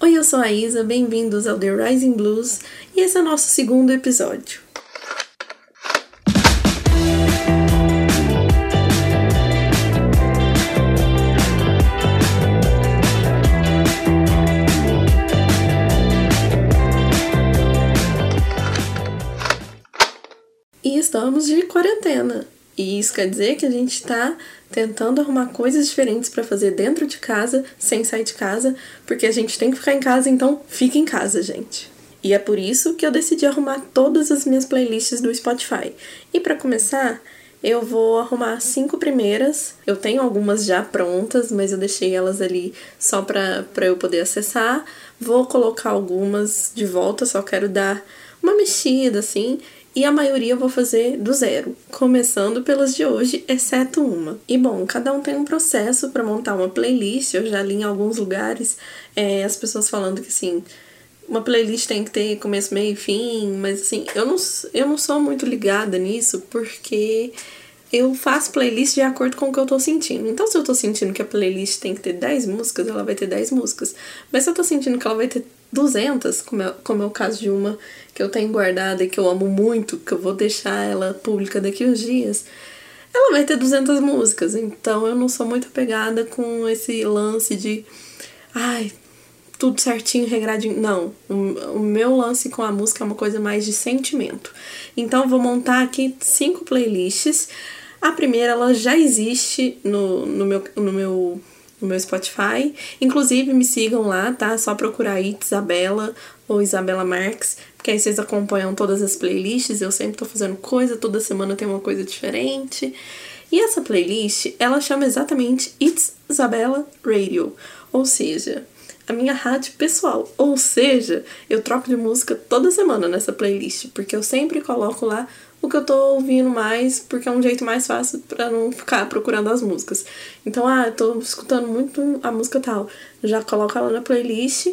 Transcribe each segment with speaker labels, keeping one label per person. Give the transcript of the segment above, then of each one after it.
Speaker 1: Oi, eu sou a Isa, bem-vindos ao The Rising Blues e esse é o nosso segundo episódio. E estamos de quarentena. E isso quer dizer que a gente está tentando arrumar coisas diferentes para fazer dentro de casa, sem sair de casa, porque a gente tem que ficar em casa, então fica em casa, gente. E é por isso que eu decidi arrumar todas as minhas playlists do Spotify. E para começar, eu vou arrumar cinco primeiras. Eu tenho algumas já prontas, mas eu deixei elas ali só para eu poder acessar. Vou colocar algumas de volta, só quero dar uma mexida assim e a maioria eu vou fazer do zero, começando pelas de hoje, exceto uma. E bom, cada um tem um processo para montar uma playlist. Eu já li em alguns lugares é, as pessoas falando que assim. Uma playlist tem que ter começo, meio e fim, mas assim, eu não, eu não sou muito ligada nisso porque eu faço playlist de acordo com o que eu tô sentindo. Então, se eu tô sentindo que a playlist tem que ter 10 músicas, ela vai ter 10 músicas. Mas se eu tô sentindo que ela vai ter 200, como é, como é o caso de uma que eu tenho guardada e que eu amo muito, que eu vou deixar ela pública daqui uns dias, ela vai ter 200 músicas. Então eu não sou muito apegada com esse lance de. Ai, tudo certinho, regradinho. Não, o, meu lance com a música é uma coisa mais de sentimento. Então vou montar aqui cinco playlists. A primeira, ela já existe no, no, meu, no meu no meu Spotify. Inclusive, me sigam lá, tá? Só procurar aí Isabela ou Isabela Marques, porque aí vocês acompanham todas as playlists. Eu sempre tô fazendo coisa, toda semana tem uma coisa diferente. E essa playlist, ela chama exatamente It's Isabela Radio, ou seja, a minha rádio pessoal. Ou seja, eu troco de música toda semana nessa playlist, porque eu sempre coloco lá o que eu tô ouvindo mais, porque é um jeito mais fácil para não ficar procurando as músicas. Então, ah, eu tô escutando muito a música tal, já coloco ela na playlist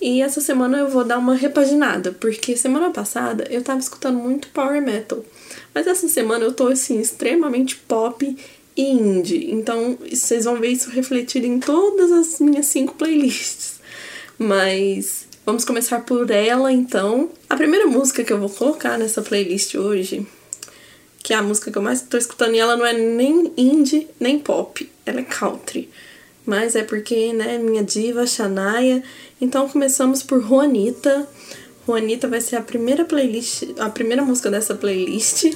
Speaker 1: e essa semana eu vou dar uma repaginada, porque semana passada eu tava escutando muito power metal. Mas essa semana eu tô assim extremamente pop e indie. Então, vocês vão ver isso refletido em todas as minhas cinco playlists. Mas Vamos começar por ela, então. A primeira música que eu vou colocar nessa playlist hoje, que é a música que eu mais tô escutando, e ela não é nem indie, nem pop, ela é country. Mas é porque, né, minha diva, Shania. Então começamos por Juanita. Juanita vai ser a primeira playlist, a primeira música dessa playlist.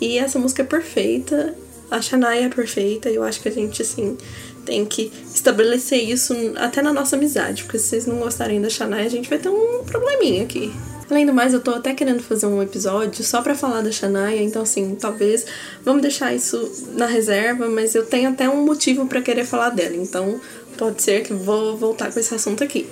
Speaker 1: E essa música é perfeita. A Shania é perfeita. Eu acho que a gente, assim, tem que estabelecer isso até na nossa amizade, porque se vocês não gostarem da Shania, a gente vai ter um probleminha aqui. Além do mais, eu tô até querendo fazer um episódio só para falar da Shania, então assim, talvez vamos deixar isso na reserva, mas eu tenho até um motivo para querer falar dela, então pode ser que vou voltar com esse assunto aqui.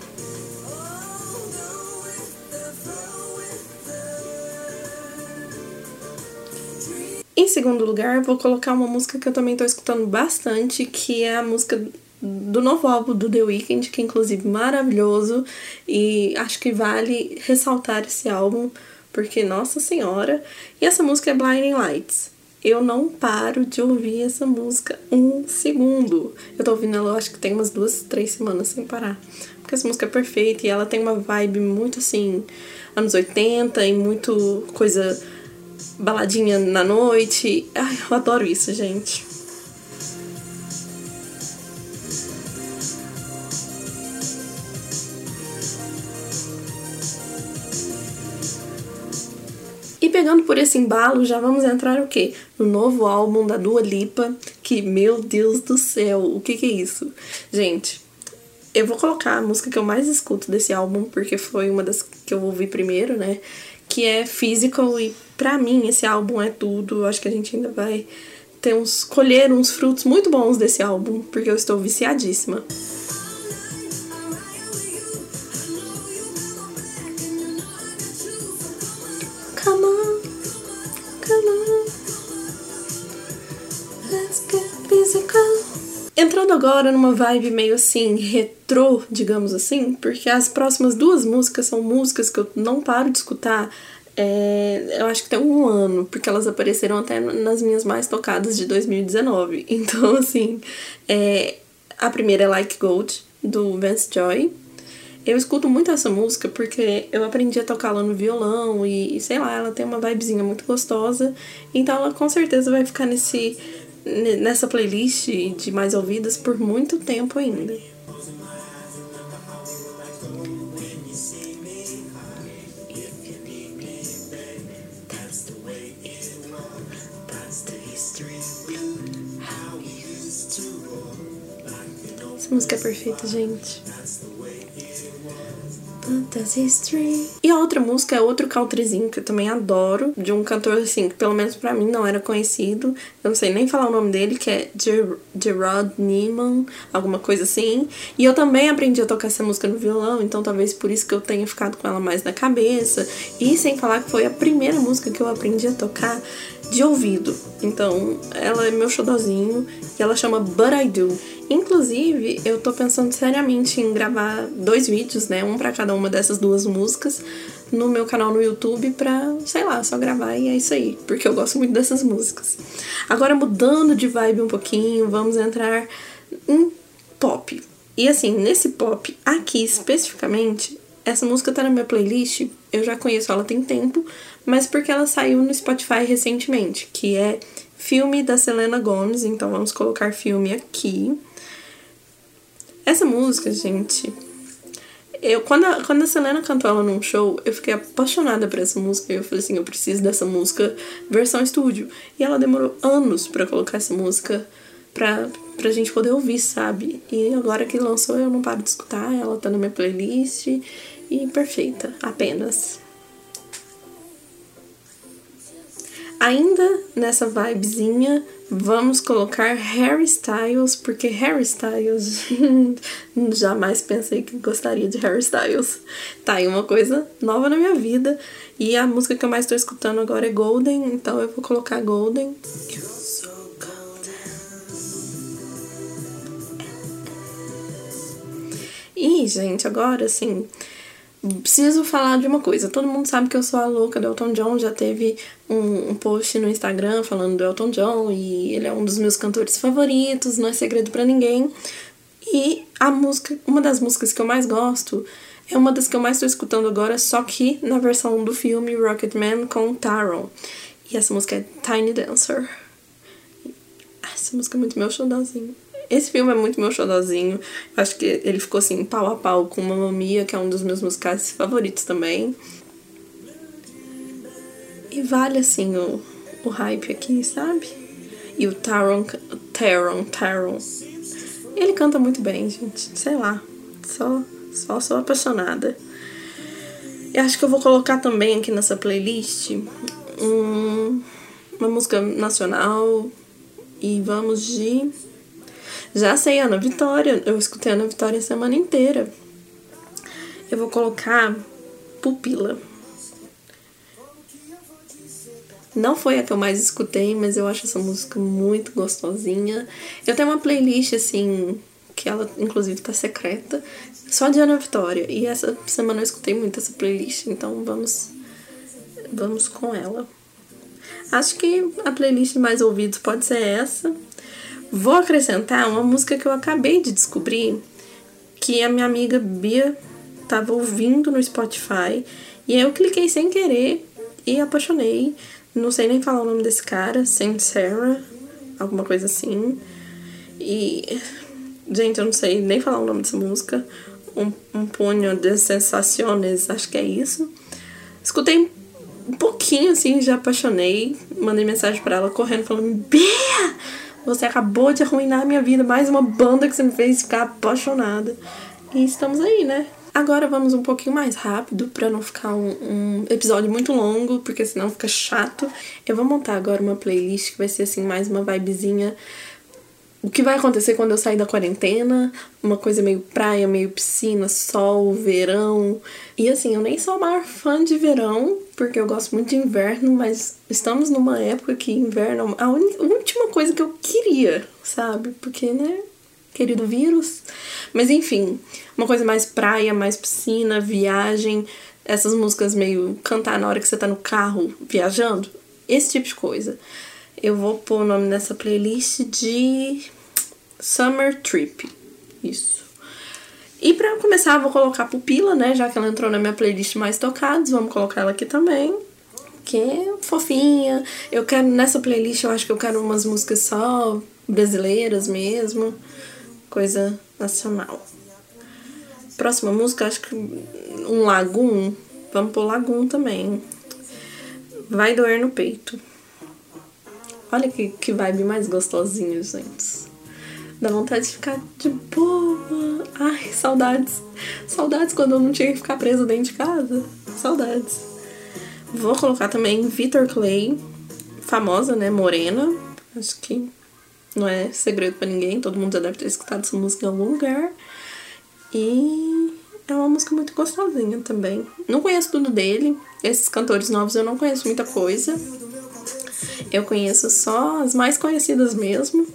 Speaker 1: Em segundo lugar, vou colocar uma música que eu também tô escutando bastante, que é a música do novo álbum do The Weeknd, que é inclusive maravilhoso e acho que vale ressaltar esse álbum, porque nossa senhora. E essa música é Blinding Lights. Eu não paro de ouvir essa música um segundo. Eu tô ouvindo ela, acho que tem umas duas, três semanas sem parar. Porque essa música é perfeita e ela tem uma vibe muito assim, anos 80 e muito coisa baladinha na noite. Ai, eu adoro isso, gente. Pegando por esse embalo, já vamos entrar o quê? No novo álbum da Dua Lipa, que, meu Deus do céu, o que que é isso? Gente, eu vou colocar a música que eu mais escuto desse álbum, porque foi uma das que eu ouvi primeiro, né? Que é Physical e para mim esse álbum é tudo. Eu acho que a gente ainda vai ter uns colher uns frutos muito bons desse álbum, porque eu estou viciadíssima. Agora numa vibe meio assim retrô, digamos assim, porque as próximas duas músicas são músicas que eu não paro de escutar é, eu acho que tem um ano, porque elas apareceram até nas minhas mais tocadas de 2019. Então, assim, é, a primeira é Like Gold, do Vance Joy. Eu escuto muito essa música porque eu aprendi a tocá-la no violão e, sei lá, ela tem uma vibezinha muito gostosa. Então ela com certeza vai ficar nesse nessa playlist de mais ouvidas por muito tempo ainda. Essa música é perfeita, gente. Fantasy Stream. E a outra música é outro countryzinho que eu também adoro, de um cantor assim, que pelo menos para mim não era conhecido. Eu não sei nem falar o nome dele, que é Gerard Neiman, alguma coisa assim. E eu também aprendi a tocar essa música no violão, então talvez por isso que eu tenha ficado com ela mais na cabeça. E sem falar que foi a primeira música que eu aprendi a tocar de ouvido. Então, ela é meu xodozinho e ela chama But I Do. Inclusive, eu tô pensando seriamente em gravar dois vídeos, né? Um para cada uma dessas duas músicas no meu canal no YouTube pra, sei lá, só gravar e é isso aí, porque eu gosto muito dessas músicas. Agora, mudando de vibe um pouquinho, vamos entrar em pop. E assim, nesse pop aqui especificamente, essa música tá na minha playlist, eu já conheço ela tem tempo, mas porque ela saiu no Spotify recentemente, que é filme da Selena Gomez, então vamos colocar filme aqui. Essa música, gente, eu quando a, quando a Selena cantou ela num show, eu fiquei apaixonada por essa música. Eu falei assim, eu preciso dessa música versão estúdio. E ela demorou anos para colocar essa música pra, pra gente poder ouvir, sabe? E agora que lançou, eu não paro de escutar, ela tá na minha playlist e perfeita, apenas. Ainda nessa vibezinha, vamos colocar Harry Styles, porque Harry Styles jamais pensei que gostaria de Harry Styles. Tá aí uma coisa nova na minha vida. E a música que eu mais tô escutando agora é Golden, então eu vou colocar Golden. E, gente, agora assim, preciso falar de uma coisa. Todo mundo sabe que eu sou a louca do Elton John. Já teve um, um, post no Instagram falando do Elton John e ele é um dos meus cantores favoritos, não é segredo para ninguém. E a música, uma das músicas que eu mais gosto é uma das que eu mais estou escutando agora, só que na versão do filme Rocketman com Taron. E essa música é Tiny Dancer. Essa música é muito meu showzinho. Esse filme é muito meu xodózinho. Acho que ele ficou assim, pau a pau com Mamma Mia, que é um dos meus musicais favoritos também. E vale assim o, o hype aqui, sabe? E o Taron, Taron, Taron. Ele canta muito bem, gente. Sei lá. Só, só sou apaixonada. E acho que eu vou colocar também aqui nessa playlist um, uma música nacional. E vamos de já sei, Ana Vitória. Eu escutei Ana Vitória a semana inteira. Eu vou colocar Pupila. Não foi a que eu mais escutei, mas eu acho essa música muito gostosinha. Eu tenho uma playlist, assim, que ela inclusive tá secreta, só de Ana Vitória. E essa semana eu escutei muito essa playlist, então vamos vamos com ela. Acho que a playlist mais ouvidos pode ser essa. Vou acrescentar uma música que eu acabei de descobrir que a minha amiga Bia estava ouvindo no Spotify e eu cliquei sem querer e apaixonei. Não sei nem falar o nome desse cara, Saint Sarah, alguma coisa assim. E gente, eu não sei nem falar o nome dessa música. Um, um punho de sensações, acho que é isso. Escutei um pouquinho assim, já apaixonei. Mandei mensagem para ela correndo falando: Bia! Você acabou de arruinar a minha vida, mais uma banda que você me fez ficar apaixonada. E estamos aí, né? Agora vamos um pouquinho mais rápido para não ficar um, um, episódio muito longo, porque senão fica chato. Eu vou montar agora uma playlist que vai ser assim mais uma vibezinha o que vai acontecer quando eu sair da quarentena, uma coisa meio praia, meio piscina, sol, verão. E assim, eu nem sou a maior fã de verão, porque eu gosto muito de inverno, mas estamos numa época que inverno é a última coisa que eu queria, sabe? Porque, né? Querido vírus. Mas enfim, uma coisa mais praia, mais piscina, viagem, essas músicas meio cantar na hora que você tá no carro viajando, esse tipo de coisa. Eu vou pôr o nome nessa playlist de Summer Trip. Isso. E pra começar, eu vou colocar Pupila, né? Já que ela entrou na minha playlist mais tocados, vamos colocar ela aqui também. Que é fofinha. Eu quero, nessa playlist, eu acho que eu quero umas músicas só brasileiras mesmo. Coisa nacional. Próxima música, acho que um Lagum. Vamos pôr Lagum também. Vai doer no peito. Olha que, que vibe mais gostosinha, gente. Dá vontade de ficar de boa. Ai, saudades. Saudades quando eu não tinha que ficar presa dentro de casa. Saudades. Vou colocar também Victor Clay, famosa, né? Morena. Acho que não é segredo para ninguém, todo mundo já deve ter escutado essa música em algum lugar. E é uma música muito gostosinha também. Não conheço tudo dele. Esses cantores novos eu não conheço muita coisa. Eu conheço só as mais conhecidas mesmo.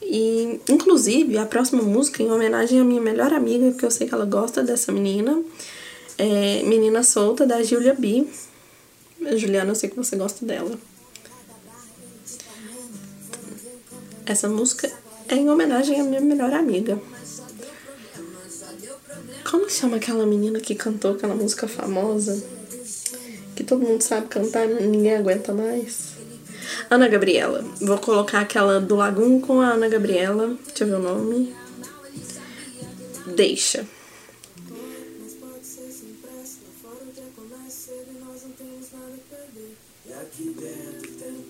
Speaker 1: E, inclusive, a próxima música, em homenagem à minha melhor amiga, porque eu sei que ela gosta dessa menina, é Menina Solta, da Julia B. Juliana, eu sei que você gosta dela. Essa música é em homenagem à minha melhor amiga. Como chama aquela menina que cantou aquela música famosa? Que todo mundo sabe cantar e ninguém aguenta mais. Ana Gabriela. Vou colocar aquela do Lagum com a Ana Gabriela. Deixa eu ver o nome. Deixa.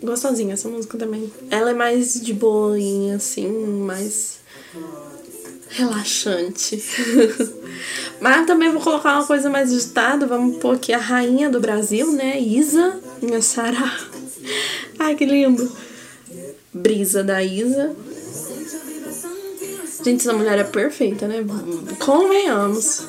Speaker 1: Gostosinha essa música também. Ela é mais de boinha, assim, mais relaxante. Mas também vou colocar uma coisa mais agitada. Vamos pôr aqui a rainha do Brasil, né? Isa, minha Sarah. Ai, que lindo. Brisa da Isa. Gente, essa mulher é perfeita, né? Convenhamos.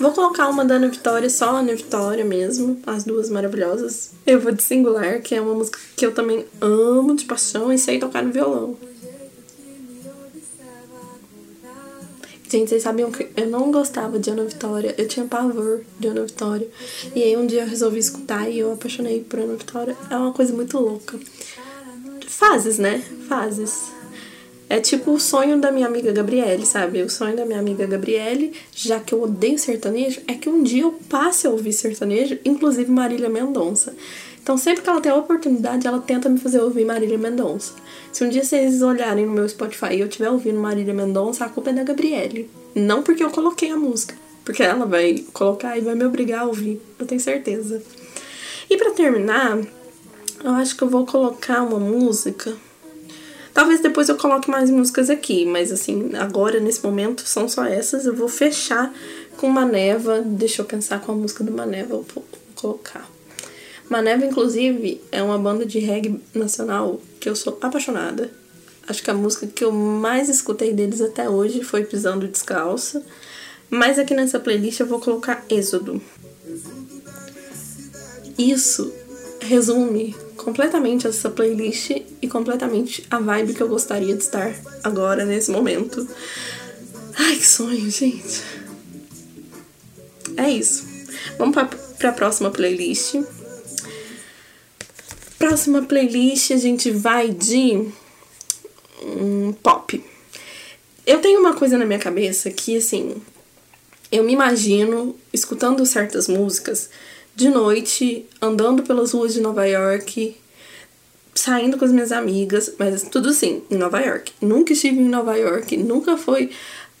Speaker 1: Vou colocar uma da Ana Vitória, só a Ana Vitória mesmo, as duas maravilhosas. Eu vou de Singular, que é uma música que eu também amo de paixão e sei tocar no violão. Gente, vocês sabiam que eu não gostava de Ana Vitória, eu tinha pavor de Ana Vitória. E aí um dia eu resolvi escutar e eu apaixonei por Ana Vitória. É uma coisa muito louca. Fases, né? Fases. É tipo o sonho da minha amiga Gabriele, sabe? O sonho da minha amiga Gabriele, já que eu odeio sertanejo, é que um dia eu passe a ouvir sertanejo, inclusive Marília Mendonça. Então, sempre que ela tem a oportunidade, ela tenta me fazer ouvir Marília Mendonça. Se um dia vocês olharem no meu Spotify e eu estiver ouvindo Marília Mendonça, a culpa é da Gabriele. Não porque eu coloquei a música, porque ela vai colocar e vai me obrigar a ouvir, eu tenho certeza. E para terminar, eu acho que eu vou colocar uma música. Talvez depois eu coloque mais músicas aqui, mas assim, agora nesse momento são só essas. Eu vou fechar com Maneva. Deixa eu pensar com a música do Maneva, eu vou colocar. Maneva, inclusive, é uma banda de reggae nacional que eu sou apaixonada. Acho que a música que eu mais escutei deles até hoje foi Pisando Descalça. Mas aqui nessa playlist eu vou colocar Êxodo. Isso resume completamente essa playlist e completamente a vibe que eu gostaria de estar agora, nesse momento. Ai, que sonho, gente. É isso. Vamos para a próxima playlist. Próxima playlist a gente vai de um pop. Eu tenho uma coisa na minha cabeça que assim, eu me imagino escutando certas músicas de noite, andando pelas ruas de Nova York, saindo com as minhas amigas, mas tudo assim, em Nova York. Nunca estive em Nova York, nunca foi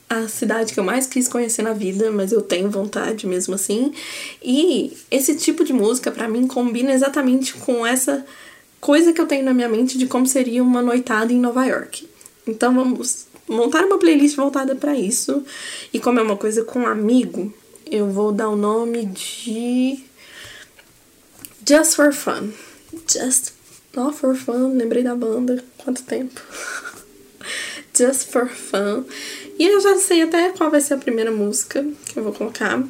Speaker 1: a cidade que eu mais quis conhecer na vida, mas eu tenho vontade mesmo assim. E esse tipo de música para mim combina exatamente com essa coisa que eu tenho na minha mente de como seria uma noitada em Nova York. Então vamos montar uma playlist voltada para isso. E como é uma coisa com um amigo, eu vou dar o nome de Just for Fun. Just not for fun, lembrei da banda. Quanto tempo? Just for Fun. E eu já sei até qual vai ser a primeira música que eu vou colocar.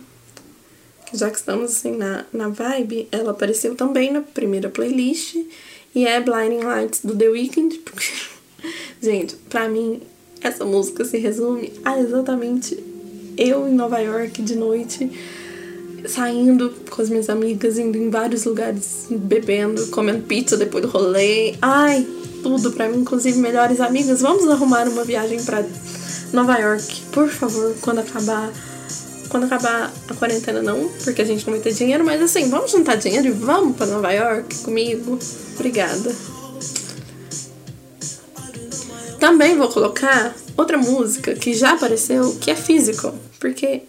Speaker 1: Já que estamos assim na, na vibe, ela apareceu também na primeira playlist. E é Blinding Lights do The Weeknd. Gente, pra mim, essa música se resume a exatamente eu em Nova York de noite, saindo com as minhas amigas, indo em vários lugares, bebendo, comendo pizza depois do rolê. Ai, tudo pra mim, inclusive melhores amigas. Vamos arrumar uma viagem pra Nova York, por favor, quando acabar. Quando acabar a quarentena, não, porque a gente não vai ter dinheiro, mas assim, vamos juntar dinheiro e vamos pra Nova York comigo. Obrigada. Também vou colocar outra música que já apareceu, que é Physical, porque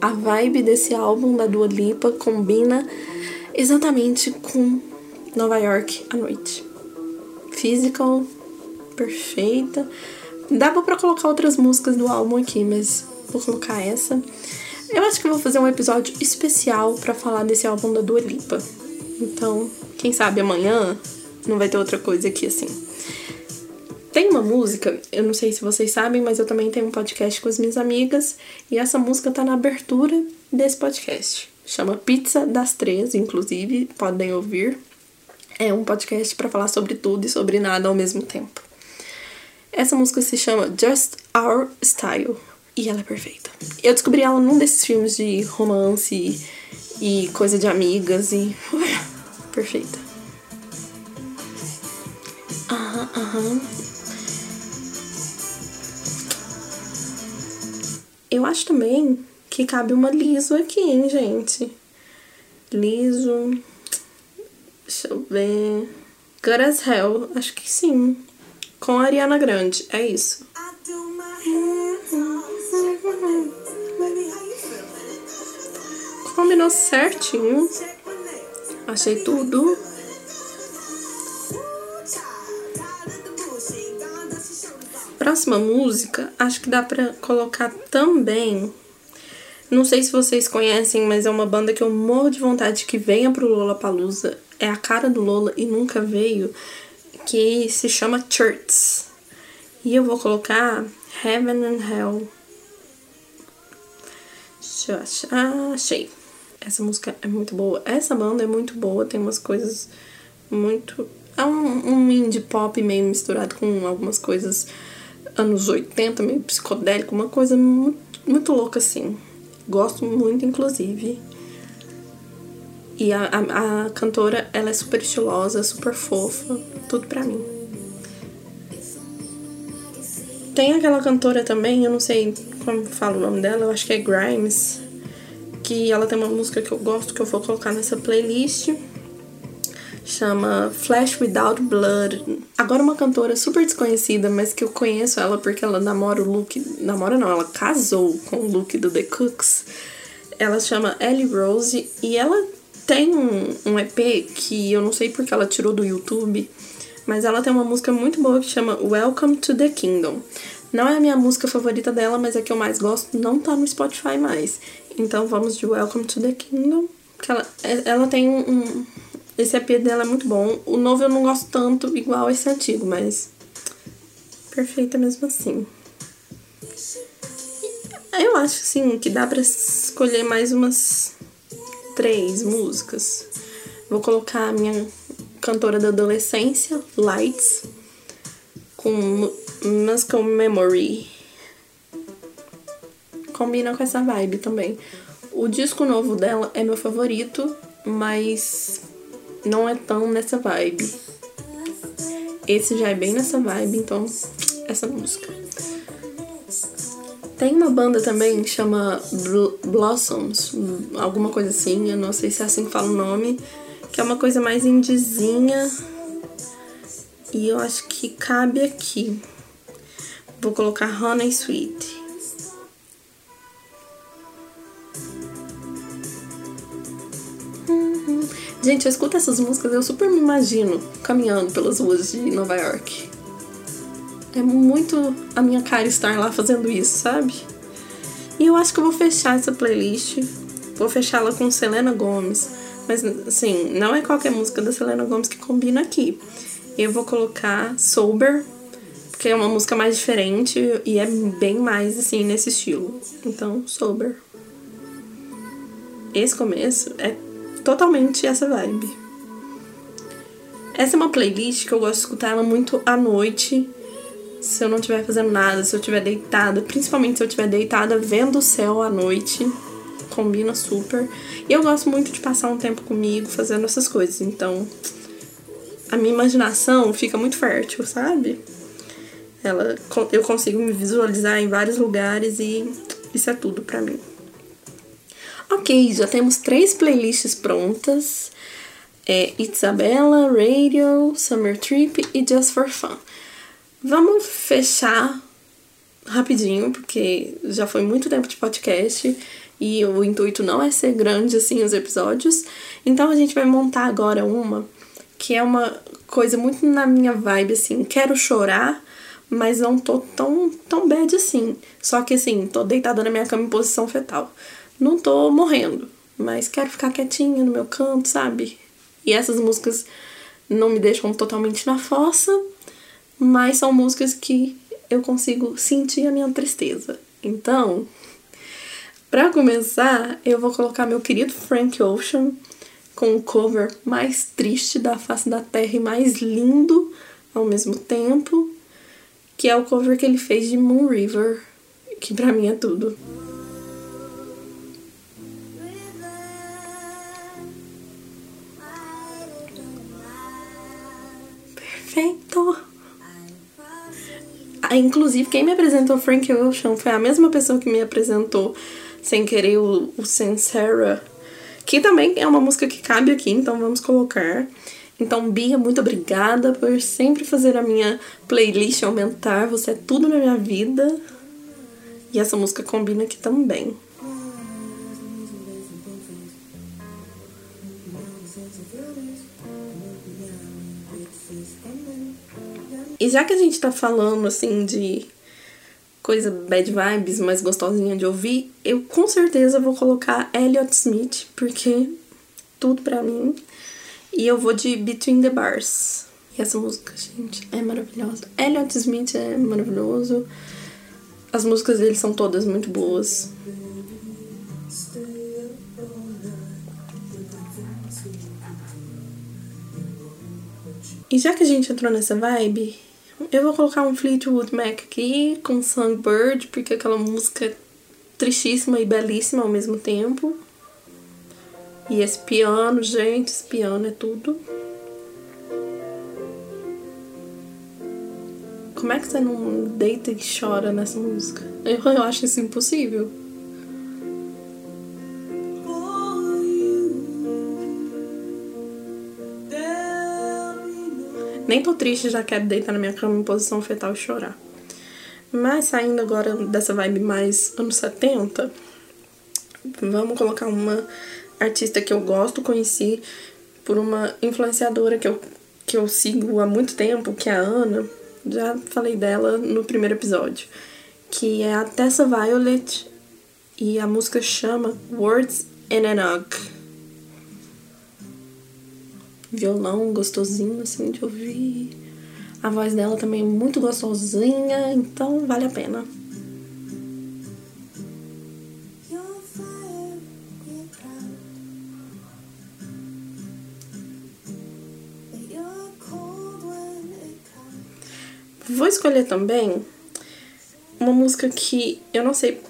Speaker 1: a vibe desse álbum da Dua Lipa combina exatamente com Nova York à noite. Physical, perfeita. Dava para colocar outras músicas do álbum aqui, mas vou colocar essa. Eu acho que eu vou fazer um episódio especial para falar desse álbum da Dua Lipa. Então, quem sabe amanhã não vai ter outra coisa aqui assim. Tem uma música, eu não sei se vocês sabem, mas eu também tenho um podcast com as minhas amigas e essa música tá na abertura desse podcast. Chama Pizza das Três, inclusive, podem ouvir. É um podcast para falar sobre tudo e sobre nada ao mesmo tempo. Essa música se chama Just Our Style e ela é perfeita. Eu descobri ela num desses filmes de romance e, coisa de amigas e. perfeita. Aham, aham. Eu acho também que cabe uma liso aqui, hein, gente? Liso. Deixa eu ver. Good as Hell. Acho que sim. Com a Ariana Grande. É isso. Combinou certinho. Achei tudo. próxima música, acho que dá pra colocar também. Não sei se vocês conhecem, mas é uma banda que eu morro de vontade que venha pro Lollapalooza. É a cara do Lola e nunca veio, que se chama Church. E eu vou colocar Heaven and Hell. Deixa eu achar. Achei. Essa música é muito boa. Essa banda é muito boa, tem umas coisas muito. É um, um indie pop meio misturado com algumas coisas anos 80, meio psicodélico, uma coisa muito, muito louca assim. Gosto muito, inclusive. E a, a, a, cantora, ela é super estilosa, super fofa, tudo pra mim. Tem aquela cantora também, eu não sei como fala o nome dela, eu acho que é Grimes, que ela tem uma música que eu gosto, que eu vou colocar nessa playlist chama Flash Without Blood. Agora uma cantora super desconhecida, mas que eu conheço ela porque ela namora o Luke, namora não, ela casou com o Luke do The Cooks. Ela chama Ellie Rose e ela tem um, um EP que eu não sei porque ela tirou do YouTube, mas ela tem uma música muito boa que chama Welcome to the Kingdom. Não é a minha música favorita dela, mas é que eu mais gosto, não tá no Spotify mais. Então vamos de Welcome to the Kingdom. Que ela, ela tem um, esse EP dela é muito bom. O novo eu não gosto tanto, igual esse antigo, mas. Perfeita mesmo assim. Eu acho, sim, que dá pra escolher mais umas três músicas. Vou colocar a minha cantora da adolescência, Lights, com Muscle Memory. Combina com essa vibe também. O disco novo dela é meu favorito, mas não é tão nessa vibe. Esse já é bem nessa vibe, então essa música. Tem uma banda também que chama Blossoms, alguma coisa assim, eu não sei se é assim que fala o nome, que é uma coisa mais indizinha. E eu acho que cabe aqui. Vou colocar Honey Sweet. Gente, eu escuto essas músicas eu super me imagino caminhando pelas ruas de Nova York. É muito a minha cara estar lá fazendo isso, sabe? E eu acho que eu vou fechar essa playlist. Vou fechá-la com Selena Gomes. Mas, assim, não é qualquer música da Selena Gomes que combina aqui. Eu vou colocar Sober, porque é uma música mais diferente e é bem mais, assim, nesse estilo. Então, Sober. Esse começo é totalmente essa vibe. Essa é uma playlist que eu gosto de escutar ela muito à noite, se eu não estiver fazendo nada, se eu estiver deitada, principalmente se eu estiver deitada vendo o céu à noite, combina super. E eu gosto muito de passar um tempo comigo fazendo essas coisas, então a minha imaginação fica muito fértil, sabe? Ela, eu consigo me visualizar em vários lugares e isso é tudo pra mim. Ok, já temos três playlists prontas. É Isabella, Radio, Summer Trip e Just for Fun. Vamos fechar rapidinho, porque já foi muito tempo de podcast e o intuito não é ser grande assim os episódios. Então a gente vai montar agora uma que é uma coisa muito na minha vibe assim, quero chorar, mas não tô tão tão bad assim. Só que assim, tô deitada na minha cama em posição fetal. Não tô morrendo, mas quero ficar quietinha no meu canto, sabe? E essas músicas não me deixam totalmente na fossa, mas são músicas que eu consigo sentir a minha tristeza. Então, para começar, eu vou colocar meu querido Frank Ocean com o cover mais triste da face da Terra e mais lindo ao mesmo tempo, que é o cover que ele fez de Moon River, que para mim é tudo. Inclusive, quem me apresentou Frank Ocean foi a mesma pessoa que me apresentou sem querer o, o Sincera, que também é uma música que cabe aqui, então vamos colocar. Então, Bia, muito obrigada por sempre fazer a minha playlist aumentar. Você é tudo na minha vida. E essa música combina aqui também. E já que a gente tá falando assim de coisa bad vibes, mais gostosinha de ouvir, eu com certeza vou colocar Elliot Smith, porque tudo pra mim. E eu vou de Between the Bars. E essa música, gente, é maravilhosa. Elliot Smith é maravilhoso. As músicas dele são todas muito boas. E já que a gente entrou nessa vibe, eu vou colocar um Fleetwood Mac aqui com Songbird, porque aquela música é tristíssima e belíssima ao mesmo tempo. E esse piano, gente, esse piano é tudo. Como é que você não deita e chora nessa música? Eu, eu acho isso impossível. Nem tô triste, já quero deitar na minha cama em posição fetal e chorar. Mas saindo agora dessa vibe mais anos 70, vamos colocar uma artista que eu gosto, conheci por uma influenciadora que eu, que eu sigo há muito tempo, que é a Ana. Já falei dela no primeiro episódio. Que é a Tessa Violet e a música chama Words in an Ugg violão gostosinho assim de ouvir. A voz dela também é muito gostosinha, então vale a pena. Vou escolher também uma música que eu não sei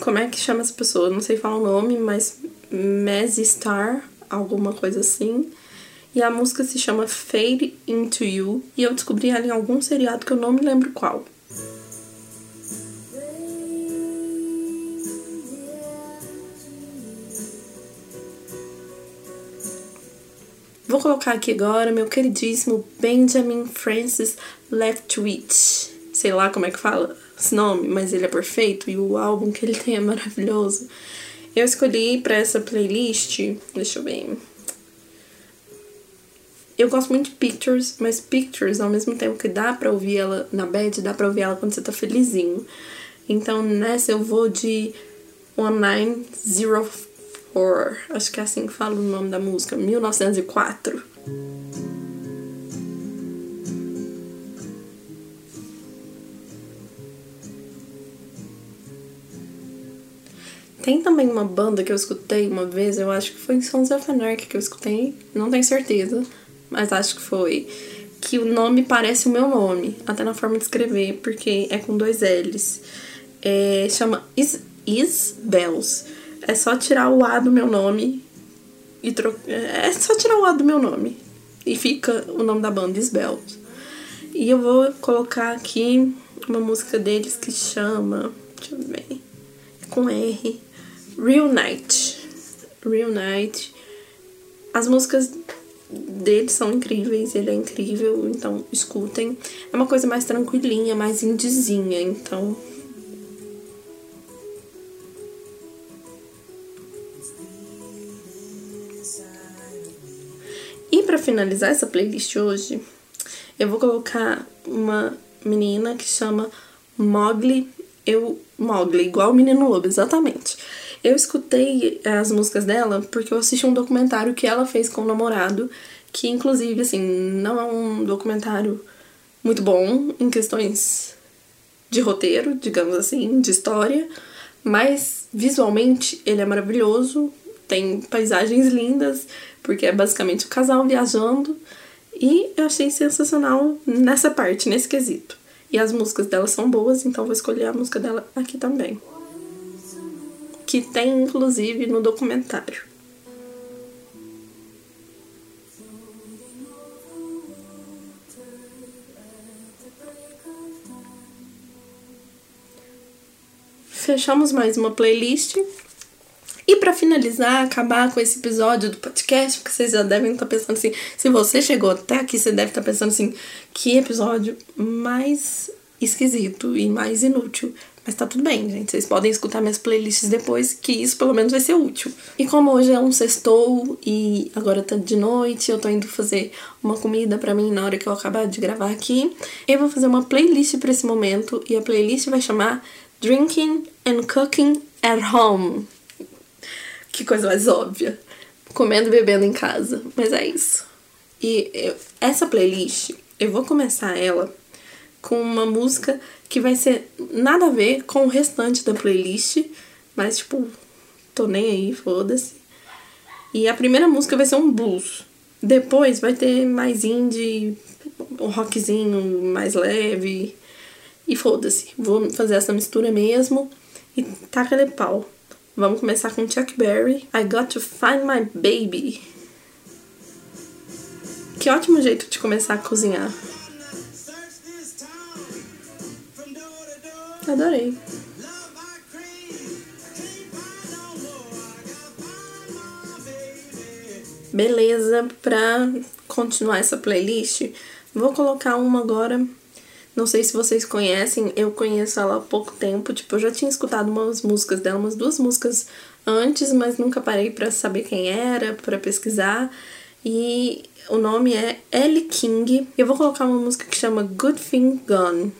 Speaker 1: como é que chama essa pessoa, não sei falar o nome, mas Mazzy Star, alguma coisa assim. E a música se chama Fade Into You. E eu descobri ela em algum seriado que eu não me lembro qual. Vou colocar aqui agora meu queridíssimo Benjamin Francis Leftwich. Sei lá como é que fala esse nome, mas ele é perfeito e o álbum que ele tem é maravilhoso. Eu escolhi para essa playlist, deixa eu ver. Eu gosto muito de Pictures, mas Pictures, ao mesmo tempo que dá pra ouvir ela na bed, dá pra ouvir ela quando você tá felizinho. Então nessa eu vou de 1904, acho que é assim que fala o nome da música, 1904. Tem também uma banda que eu escutei uma vez, eu acho que foi em Sons of Anarchy que eu escutei, não tenho certeza mas acho que foi, que o nome parece o meu nome, até na forma de escrever, porque é com dois L's. É, chama Is, Is Bells. É só tirar o A do meu nome e tro... É só tirar o A do meu nome. E fica o nome da banda, Svelte. E eu vou colocar aqui uma música deles que chama. Deixa eu ver. Com R. Real Night. Real Night. As músicas dele são incríveis, ele é incrível, então escutem. É uma coisa mais tranquilinha, mais indizinha, então. E para finalizar essa playlist hoje, eu vou colocar uma menina que chama Mogli. Eu. Mogli, igual o Menino Lobo, exatamente. Eu escutei as músicas dela porque eu assisti um documentário que ela fez com o namorado, que inclusive, assim, não é um documentário muito bom em questões de roteiro, digamos assim, de história, mas visualmente ele é maravilhoso, tem paisagens lindas, porque é basicamente o casal viajando, e eu achei sensacional nessa parte, nesse quesito. E as músicas dela são boas, então vou escolher a música dela aqui também que tem inclusive no documentário. Fechamos mais uma playlist. E para finalizar, acabar com esse episódio do podcast, porque vocês já devem estar pensando assim, se você chegou até aqui, você deve estar pensando assim, que episódio mais esquisito e mais inútil. Mas tá tudo bem, gente. Vocês podem escutar minhas playlists depois, que isso pelo menos vai ser útil. E como hoje é um sextou e agora tá de noite, eu tô indo fazer uma comida para mim na hora que eu acabar de gravar aqui, eu vou fazer uma playlist para esse momento e a playlist vai chamar Drinking and Cooking at Home. Que coisa mais óbvia. Comendo e bebendo em casa. Mas é isso. E eu, essa playlist, eu vou começar ela com uma música que vai ser nada a ver com o restante da playlist, mas tipo, tô nem aí, foda-se. E a primeira música vai ser um blues. Depois vai ter mais indie, um rockzinho mais leve. E foda-se, vou fazer essa mistura mesmo e taca de pau. Vamos começar com Chuck Berry. I Got to Find My Baby. Que ótimo jeito de começar a cozinhar. Adorei. Beleza, pra continuar essa playlist, vou colocar uma agora. Não sei se vocês conhecem, eu conheço ela há pouco tempo. Tipo, eu já tinha escutado umas músicas dela, umas duas músicas antes, mas nunca parei para saber quem era, para pesquisar. E o nome é Ellie King. Eu vou colocar uma música que chama Good Thing Gone.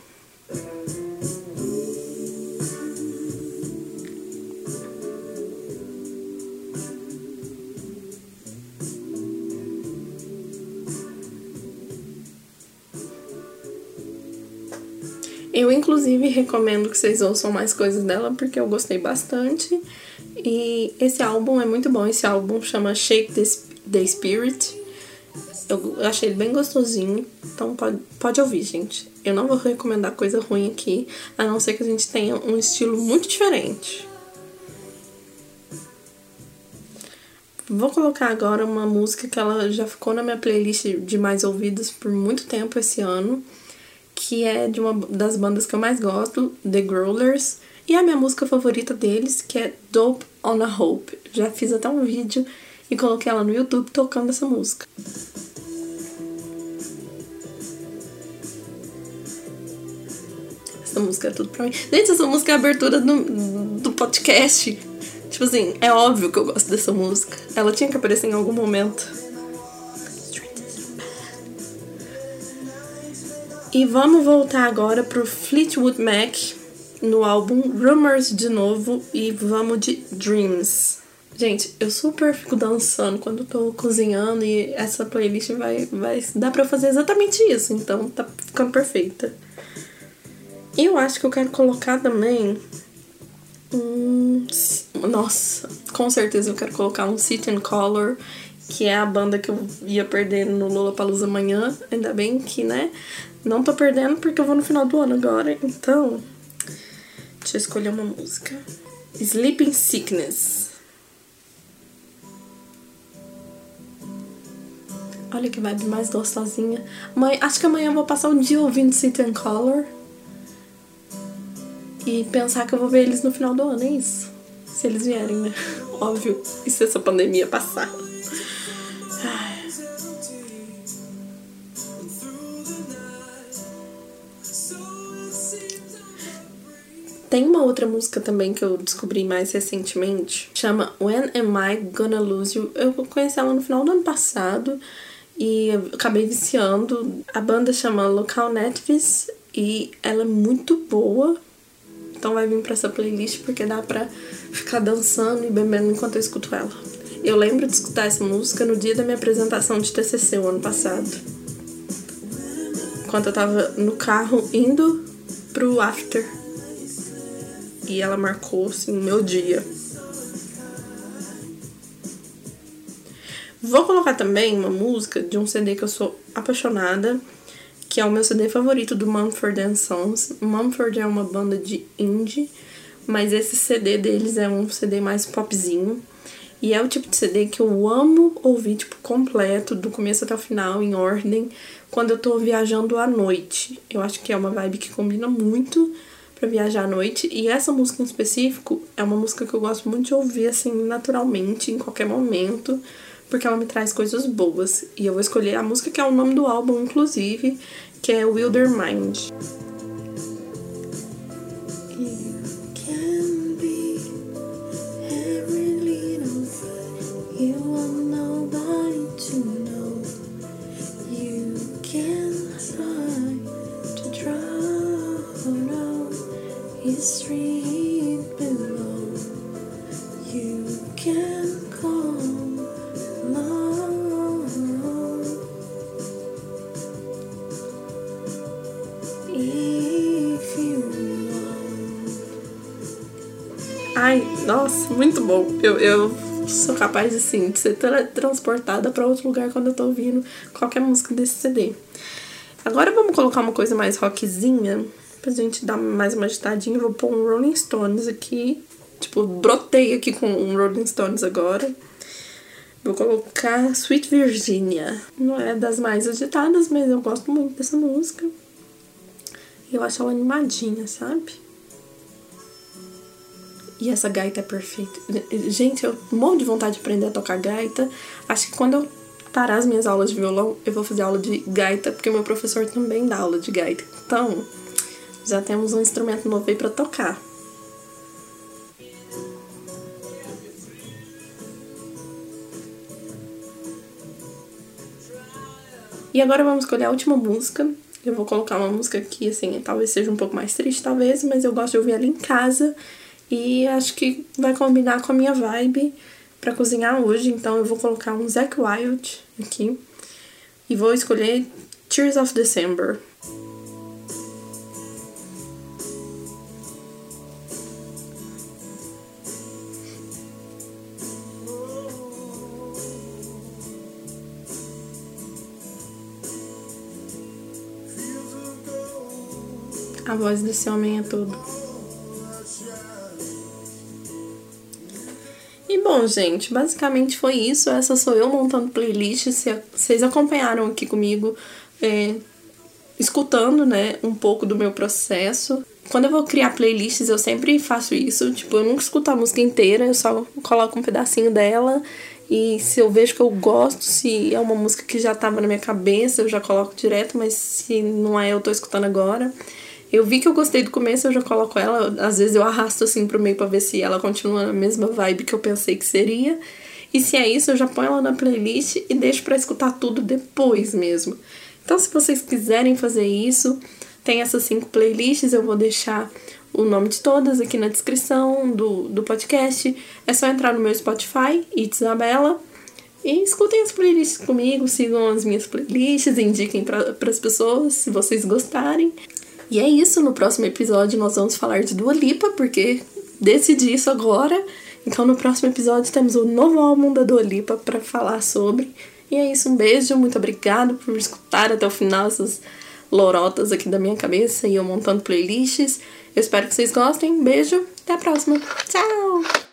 Speaker 1: Eu, inclusive, recomendo que vocês ouçam mais coisas dela, porque eu gostei bastante. E esse álbum é muito bom. Esse álbum chama Shake the, Spirit. Eu achei ele bem gostosinho, então pode, pode ouvir, gente. Eu não vou recomendar coisa ruim aqui, a não ser que a gente tenha um estilo muito diferente. Vou colocar agora uma música que ela já ficou na minha playlist de mais ouvidas por muito tempo esse ano que é de uma das bandas que eu mais gosto, The Growlers, e a minha música favorita deles, que é Dope on a Hope. Já fiz até um vídeo e coloquei ela no YouTube tocando essa música. Essa música é tudo pra mim. Gente, essa música é a abertura do, do podcast. Tipo assim, é óbvio que eu gosto dessa música. Ela tinha que aparecer em algum momento. E vamos voltar agora pro Fleetwood Mac no álbum Rumors de novo e vamos de Dreams. Gente, eu super fico dançando quando tô cozinhando e essa playlist vai, vai dar pra fazer exatamente isso, então tá ficando perfeita. E eu acho que eu quero colocar também. Hum, nossa, com certeza eu quero colocar um City and Color, que é a banda que eu ia perder no Lollapalooza amanhã. Ainda bem que, né? Não tô perdendo porque eu vou no final do ano agora, então. Deixa eu escolher uma música. Sleeping Sickness. Olha que vibe mais gostosinha. Mãe, acho que amanhã eu vou passar o um dia ouvindo City and Color. E pensar que eu vou ver eles no final do ano, é isso. Se eles vierem, né? Óbvio. E se essa pandemia passar. Tem uma outra música também que eu descobri mais recentemente, chama When Am I Gonna Lose You? Eu conheci ela no final do ano passado e acabei viciando. A banda chama Local Netvis e ela é muito boa. Então vai vir pra essa playlist porque dá pra ficar dançando e bebendo enquanto eu escuto ela. Eu lembro de escutar essa música no dia da minha apresentação de TCC o ano passado. Enquanto eu tava no carro indo pro after. E ela marcou assim o meu dia. Vou colocar também uma música de um CD que eu sou apaixonada, que é o meu CD favorito do Mumford Sons. Mumford é uma banda de indie, mas esse CD deles é um CD mais popzinho. E é o tipo de CD que eu amo ouvir, tipo, completo, do começo até o final, em ordem, quando eu tô viajando à noite. Eu acho que é uma vibe que combina muito para viajar à noite. E essa música em específico é uma música que eu gosto muito de ouvir, assim, naturalmente, em qualquer momento, porque ela me traz coisas boas. E eu vou escolher a música que é o nome do álbum, inclusive, que é Wilder Mind. Nossa, muito bom. Eu, eu sou capaz, assim, de ser transportada para outro lugar quando eu tô ouvindo qualquer música desse CD. Agora vamos colocar uma coisa mais rockzinha, pra gente dar mais uma agitadinha. vou pôr um Rolling Stones aqui. Tipo, brotei aqui com um Rolling Stones agora. Vou colocar Sweet Virginia. Não é das mais agitadas, mas eu gosto muito dessa música. Eu acho ela animadinha, sabe? E essa gaita é perfeita. Gente, eu morro de vontade de aprender a tocar gaita. Acho que quando eu parar as minhas aulas de violão, eu vou fazer aula de gaita, porque meu professor também dá aula de gaita. Então, já temos um instrumento novo aí pra tocar. E agora vamos escolher a última música. Eu vou colocar uma música aqui, assim, talvez seja um pouco mais triste, talvez, mas eu gosto de ouvir ela em casa. E acho que vai combinar com a minha vibe para cozinhar hoje. Então eu vou colocar um Zack Wild aqui. E vou escolher Tears of December. A voz desse homem é tudo. Bom, gente, basicamente foi isso. Essa sou eu montando playlist. Vocês acompanharam aqui comigo, é, escutando, né, um pouco do meu processo. Quando eu vou criar playlists, eu sempre faço isso. Tipo, eu nunca escuto a música inteira, eu só coloco um pedacinho dela. E se eu vejo que eu gosto, se é uma música que já tava na minha cabeça, eu já coloco direto, mas se não é, eu tô escutando agora. Eu vi que eu gostei do começo, eu já coloco ela. Às vezes eu arrasto assim pro meio pra ver se ela continua na mesma vibe que eu pensei que seria. E se é isso, eu já ponho ela na playlist e deixo para escutar tudo depois mesmo. Então, se vocês quiserem fazer isso, tem essas cinco playlists, eu vou deixar o nome de todas aqui na descrição do, do podcast. É só entrar no meu Spotify, Isabela, e escutem as playlists comigo, sigam as minhas playlists, indiquem para as pessoas se vocês gostarem. E é isso, no próximo episódio nós vamos falar de Dua Lipa, porque decidi isso agora. Então no próximo episódio temos o novo álbum da Dua Lipa para falar sobre. E é isso, um beijo, muito obrigado por escutar até o final essas lorotas aqui da minha cabeça e eu montando playlists. Eu espero que vocês gostem. Beijo, até a próxima. Tchau!